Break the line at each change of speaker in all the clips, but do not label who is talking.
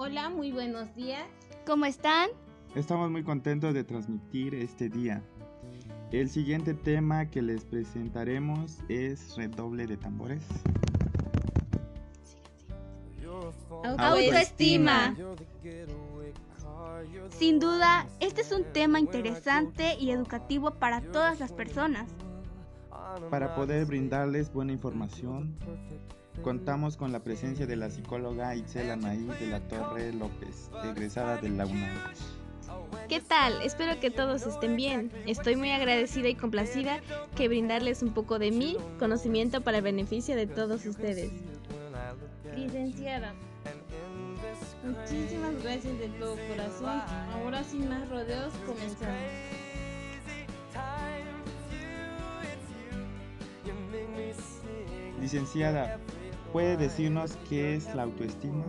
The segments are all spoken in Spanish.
Hola, muy buenos días.
¿Cómo están?
Estamos muy contentos de transmitir este día. El siguiente tema que les presentaremos es redoble de tambores.
Autoestima. Sin duda, este es un tema interesante y educativo para todas las personas.
Para poder brindarles buena información, contamos con la presencia de la psicóloga Itzel Anaí de la Torre López, egresada de la UNAM.
¿Qué tal? Espero que todos estén bien. Estoy muy agradecida y complacida que brindarles un poco de mi conocimiento para el beneficio de todos ustedes. Licenciada, muchísimas gracias de todo corazón. Ahora sin más rodeos comenzamos.
Licenciada, ¿puede decirnos qué es la autoestima?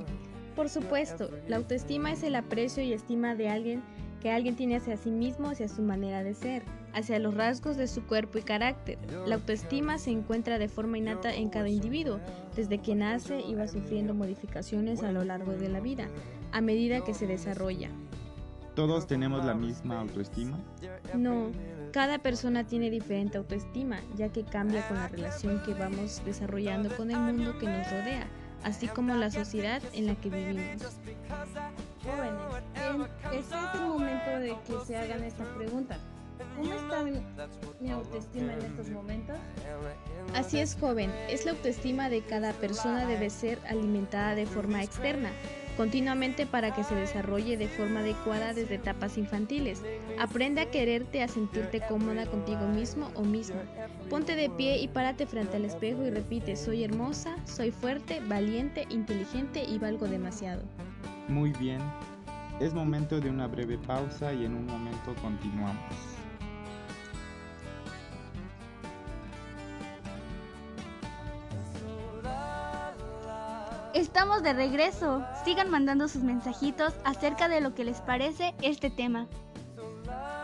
Por supuesto, la autoestima es el aprecio y estima de alguien que alguien tiene hacia sí mismo, hacia su manera de ser, hacia los rasgos de su cuerpo y carácter. La autoestima se encuentra de forma innata en cada individuo, desde que nace y va sufriendo modificaciones a lo largo de la vida, a medida que se desarrolla.
¿Todos tenemos la misma autoestima?
No, cada persona tiene diferente autoestima, ya que cambia con la relación que vamos desarrollando con el mundo que nos rodea, así como la sociedad en la que vivimos. Jóvenes, este es el momento de que se hagan esta pregunta. ¿Cómo está mi, autoestima en estos momentos? Así es, joven. Es la autoestima de cada persona debe ser alimentada de forma externa, continuamente para que se desarrolle de forma adecuada desde etapas infantiles. Aprende a quererte, a sentirte cómoda contigo mismo o misma. Ponte de pie y párate frente al espejo y repite, soy hermosa, soy fuerte, valiente, inteligente y valgo demasiado.
Muy bien. Es momento de una breve pausa y en un momento continuamos.
Estamos de regreso. Sigan mandando sus mensajitos acerca de lo que les parece este tema.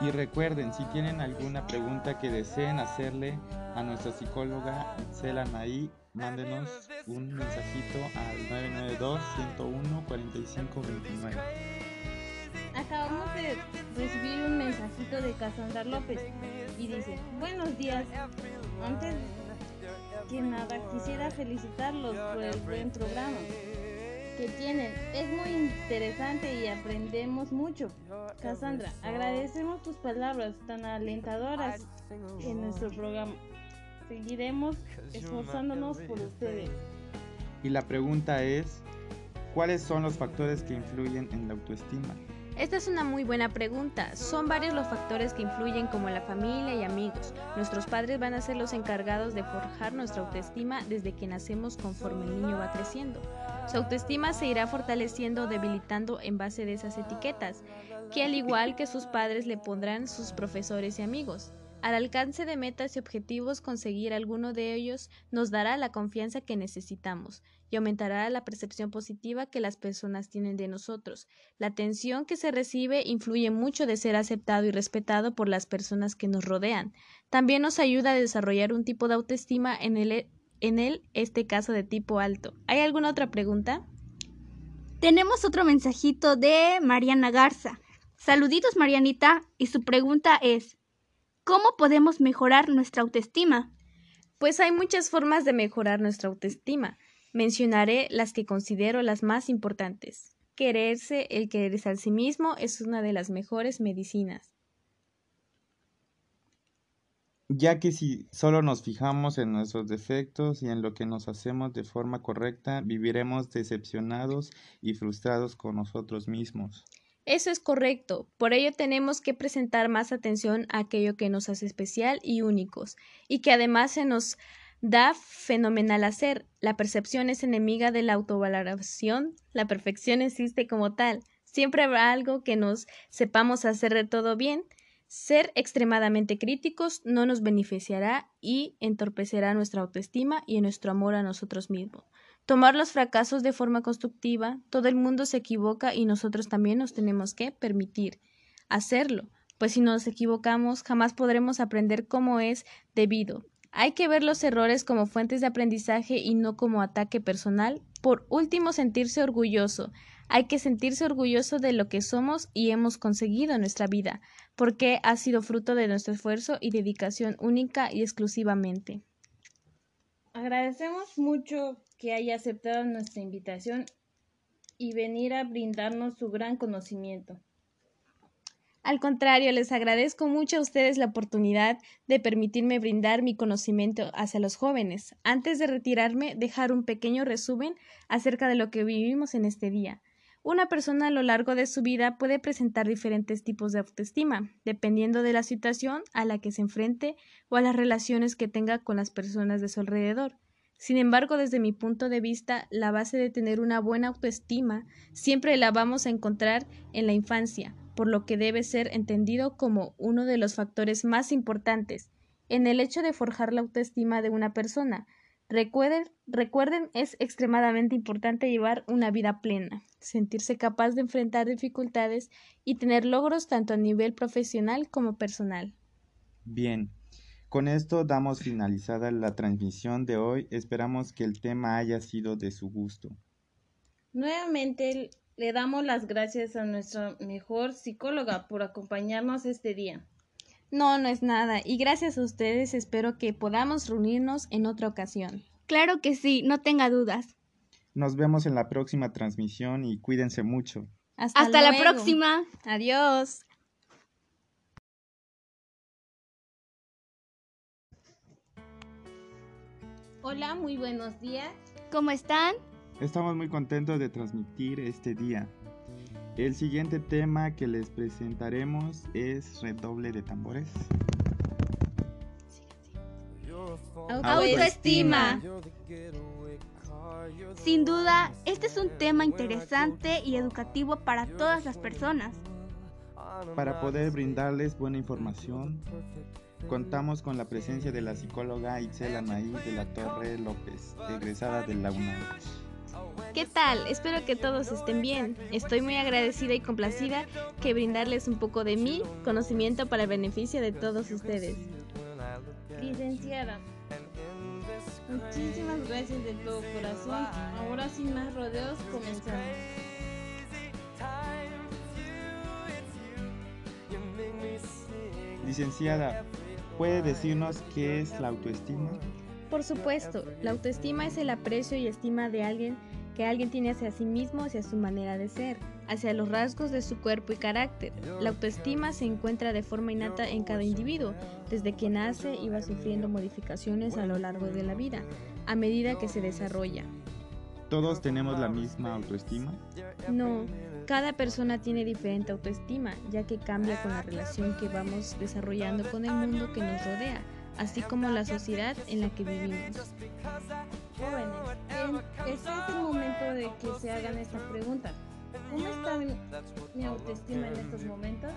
Y recuerden, si tienen alguna pregunta que deseen hacerle a nuestra psicóloga Itzel Anaí, mándenos un mensajito al 992-101-4529.
Acabamos de recibir un mensajito de Casandra López y dice, buenos días, antes que nada quisiera felicitarlos por el buen programa que tienen. Es muy interesante y aprendemos mucho. Cassandra, agradecemos tus palabras tan alentadoras en nuestro programa. Seguiremos esforzándonos por ustedes.
Y la pregunta es, ¿cuáles son los factores que influyen en la autoestima?
Esta es una muy buena pregunta. Son varios los factores que influyen como la familia y amigos. Nuestros padres van a ser los encargados de forjar nuestra autoestima desde que nacemos conforme el niño va creciendo. Su autoestima se irá fortaleciendo o debilitando en base de esas etiquetas, que al igual que sus padres le pondrán sus profesores y amigos. Al alcance de metas y objetivos, conseguir alguno de ellos nos dará la confianza que necesitamos y aumentará la percepción positiva que las personas tienen de nosotros. La atención que se recibe influye mucho de ser aceptado y respetado por las personas que nos rodean. También nos ayuda a desarrollar un tipo de autoestima en el, en el este caso de tipo alto. ¿Hay alguna otra pregunta?
Tenemos otro mensajito de Mariana Garza. Saluditos Marianita y su pregunta es ¿Cómo podemos mejorar nuestra autoestima?
Pues hay muchas formas de mejorar nuestra autoestima. Mencionaré las que considero las más importantes. Quererse, el quererse a sí mismo es una de las mejores medicinas.
Ya que si solo nos fijamos en nuestros defectos y en lo que nos hacemos de forma correcta, viviremos decepcionados y frustrados con nosotros mismos.
Eso es correcto. Por ello tenemos que presentar más atención a aquello que nos hace especial y únicos, y que además se nos da fenomenal hacer. La percepción es enemiga de la autovaloración. La perfección existe como tal. Siempre habrá algo que nos sepamos hacer de todo bien. Ser extremadamente críticos no nos beneficiará y entorpecerá nuestra autoestima y nuestro amor a nosotros mismos. Tomar los fracasos de forma constructiva, todo el mundo se equivoca y nosotros también nos tenemos que permitir hacerlo, pues si nos equivocamos jamás podremos aprender cómo es debido. Hay que ver los errores como fuentes de aprendizaje y no como ataque personal. Por último, sentirse orgulloso. Hay que sentirse orgulloso de lo que somos y hemos conseguido en nuestra vida, porque ha sido fruto de nuestro esfuerzo y dedicación única y exclusivamente.
Agradecemos mucho que haya aceptado nuestra invitación y venir a brindarnos su gran conocimiento.
Al contrario, les agradezco mucho a ustedes la oportunidad de permitirme brindar mi conocimiento hacia los jóvenes. Antes de retirarme, dejar un pequeño resumen acerca de lo que vivimos en este día. Una persona a lo largo de su vida puede presentar diferentes tipos de autoestima, dependiendo de la situación a la que se enfrente o a las relaciones que tenga con las personas de su alrededor. Sin embargo, desde mi punto de vista, la base de tener una buena autoestima siempre la vamos a encontrar en la infancia, por lo que debe ser entendido como uno de los factores más importantes en el hecho de forjar la autoestima de una persona. Recuerden, recuerden, es extremadamente importante llevar una vida plena, sentirse capaz de enfrentar dificultades y tener logros tanto a nivel profesional como personal.
Bien, con esto damos finalizada la transmisión de hoy. Esperamos que el tema haya sido de su gusto.
Nuevamente le damos las gracias a nuestra mejor psicóloga por acompañarnos este día.
No, no es nada. Y gracias a ustedes espero que podamos reunirnos en otra ocasión.
Claro que sí, no tenga dudas.
Nos vemos en la próxima transmisión y cuídense mucho.
Hasta, Hasta la próxima.
Adiós.
Hola, muy buenos días.
¿Cómo están?
Estamos muy contentos de transmitir este día. El siguiente tema que les presentaremos es redoble de tambores.
Autoestima. Sin duda, este es un tema interesante y educativo para todas las personas.
Para poder brindarles buena información, contamos con la presencia de la psicóloga Itzel Anaí de la Torre López, egresada de la UNAM.
¿Qué tal? Espero que todos estén bien. Estoy muy agradecida y complacida que brindarles un poco de mi conocimiento para el beneficio de todos ustedes.
Licenciada, muchísimas gracias de todo corazón. Ahora sin más rodeos comenzamos.
Licenciada, ¿puede decirnos qué es la autoestima?
Por supuesto, la autoestima es el aprecio y estima de alguien que alguien tiene hacia sí mismo, hacia su manera de ser, hacia los rasgos de su cuerpo y carácter. La autoestima se encuentra de forma innata en cada individuo, desde que nace y va sufriendo modificaciones a lo largo de la vida, a medida que se desarrolla.
¿Todos tenemos la misma autoestima?
No, cada persona tiene diferente autoestima, ya que cambia con la relación que vamos desarrollando con el mundo que nos rodea así como la sociedad en la que vivimos.
Jóvenes, este es el momento de que se hagan esta pregunta. ¿Cómo está mi, autoestima en estos momentos?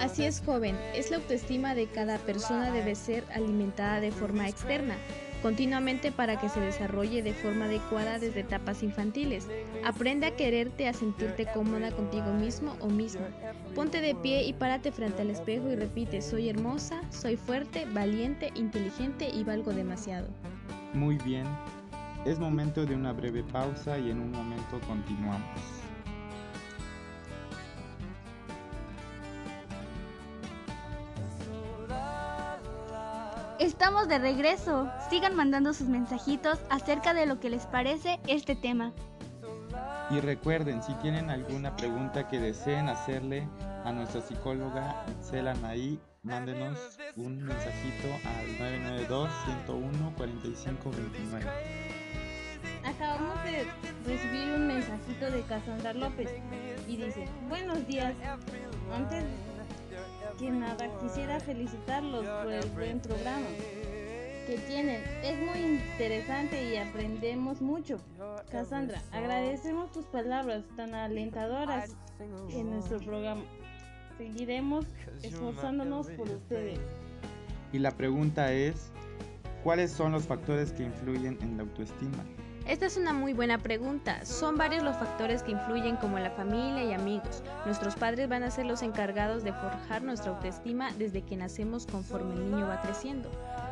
Así es, joven. Es la autoestima de cada persona debe ser alimentada de forma externa, continuamente para que se desarrolle de forma adecuada desde etapas infantiles. Aprende a quererte, a sentirte cómoda contigo mismo o misma. Ponte de pie y párate frente al espejo y repite, soy hermosa, soy fuerte, valiente, inteligente y valgo demasiado.
Muy bien. Es momento de una breve pausa y en un momento continuamos.
Estamos de regreso. Sigan mandando sus mensajitos acerca de lo que les parece este tema.
Y recuerden, si tienen alguna pregunta que deseen hacerle a nuestra psicóloga Itzel Anaí, mándenos un mensajito al 992-101-4529.
Acabamos de recibir un mensajito de Casandra López y dice, buenos días, antes que nada, quisiera felicitarlos por el buen programa que tienen. Es muy interesante y aprendemos mucho. Cassandra, agradecemos tus palabras tan alentadoras en nuestro programa. Seguiremos esforzándonos por ustedes.
Y la pregunta es, ¿cuáles son los factores que influyen en la autoestima?
Esta es una muy buena pregunta. Son varios los factores que influyen como la familia y amigos. Nuestros padres van a ser los encargados de forjar nuestra autoestima desde que nacemos conforme el niño va creciendo.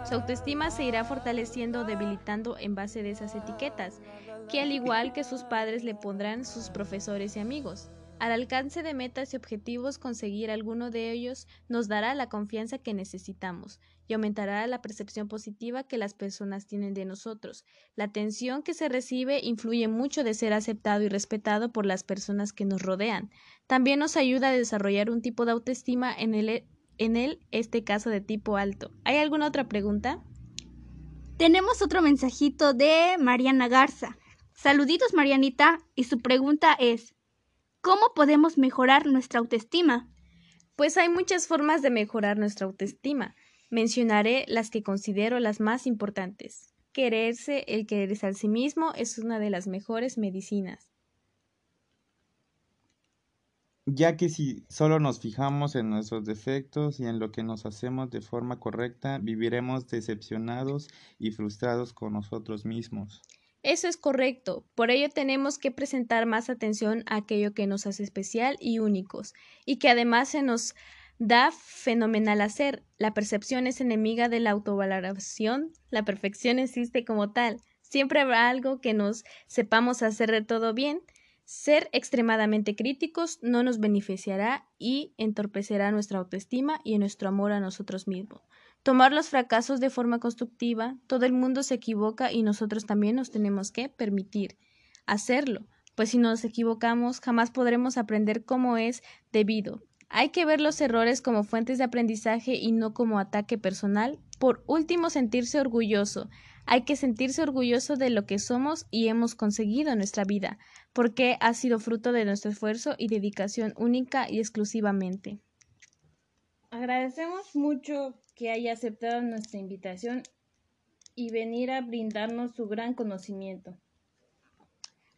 Su autoestima se irá fortaleciendo o debilitando en base de esas etiquetas, que al igual que sus padres le pondrán sus profesores y amigos. Al alcance de metas y objetivos, conseguir alguno de ellos nos dará la confianza que necesitamos y aumentará la percepción positiva que las personas tienen de nosotros. La atención que se recibe influye mucho de ser aceptado y respetado por las personas que nos rodean. También nos ayuda a desarrollar un tipo de autoestima en el, en el este caso de tipo alto. ¿Hay alguna otra pregunta?
Tenemos otro mensajito de Mariana Garza. Saluditos Marianita y su pregunta es ¿Cómo podemos mejorar nuestra autoestima?
Pues hay muchas formas de mejorar nuestra autoestima. Mencionaré las que considero las más importantes. Quererse, el quererse a sí mismo es una de las mejores medicinas.
Ya que si solo nos fijamos en nuestros defectos y en lo que nos hacemos de forma correcta, viviremos decepcionados y frustrados con nosotros mismos.
Eso es correcto, por ello tenemos que presentar más atención a aquello que nos hace especial y únicos, y que además se nos da fenomenal hacer. La percepción es enemiga de la autovaloración, la perfección existe como tal. Siempre habrá algo que nos sepamos hacer de todo bien. Ser extremadamente críticos no nos beneficiará y entorpecerá nuestra autoestima y nuestro amor a nosotros mismos. Tomar los fracasos de forma constructiva, todo el mundo se equivoca y nosotros también nos tenemos que permitir hacerlo, pues si nos equivocamos jamás podremos aprender cómo es debido. Hay que ver los errores como fuentes de aprendizaje y no como ataque personal. Por último, sentirse orgulloso. Hay que sentirse orgulloso de lo que somos y hemos conseguido en nuestra vida, porque ha sido fruto de nuestro esfuerzo y dedicación única y exclusivamente.
Agradecemos mucho que haya aceptado nuestra invitación y venir a brindarnos su gran conocimiento.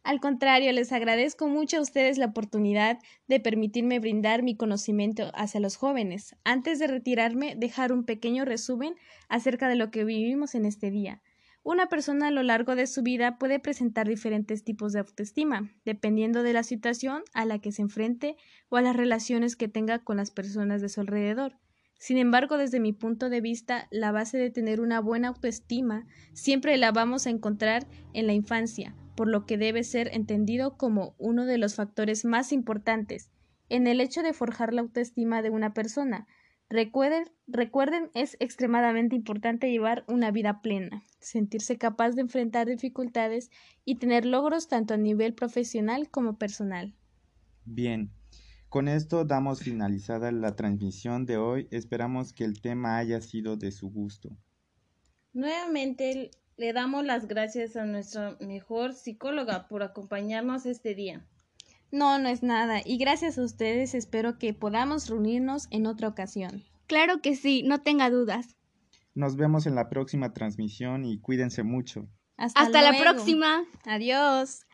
Al contrario, les agradezco mucho a ustedes la oportunidad de permitirme brindar mi conocimiento hacia los jóvenes. Antes de retirarme, dejar un pequeño resumen acerca de lo que vivimos en este día. Una persona a lo largo de su vida puede presentar diferentes tipos de autoestima, dependiendo de la situación a la que se enfrente o a las relaciones que tenga con las personas de su alrededor. Sin embargo, desde mi punto de vista, la base de tener una buena autoestima siempre la vamos a encontrar en la infancia, por lo que debe ser entendido como uno de los factores más importantes en el hecho de forjar la autoestima de una persona. Recuerden, recuerden, es extremadamente importante llevar una vida plena, sentirse capaz de enfrentar dificultades y tener logros tanto a nivel profesional como personal.
Bien, con esto damos finalizada la transmisión de hoy. Esperamos que el tema haya sido de su gusto.
Nuevamente le damos las gracias a nuestra mejor psicóloga por acompañarnos este día.
No, no es nada. Y gracias a ustedes espero que podamos reunirnos en otra ocasión.
Claro que sí, no tenga dudas.
Nos vemos en la próxima transmisión y cuídense mucho.
Hasta, Hasta la próxima.
Adiós.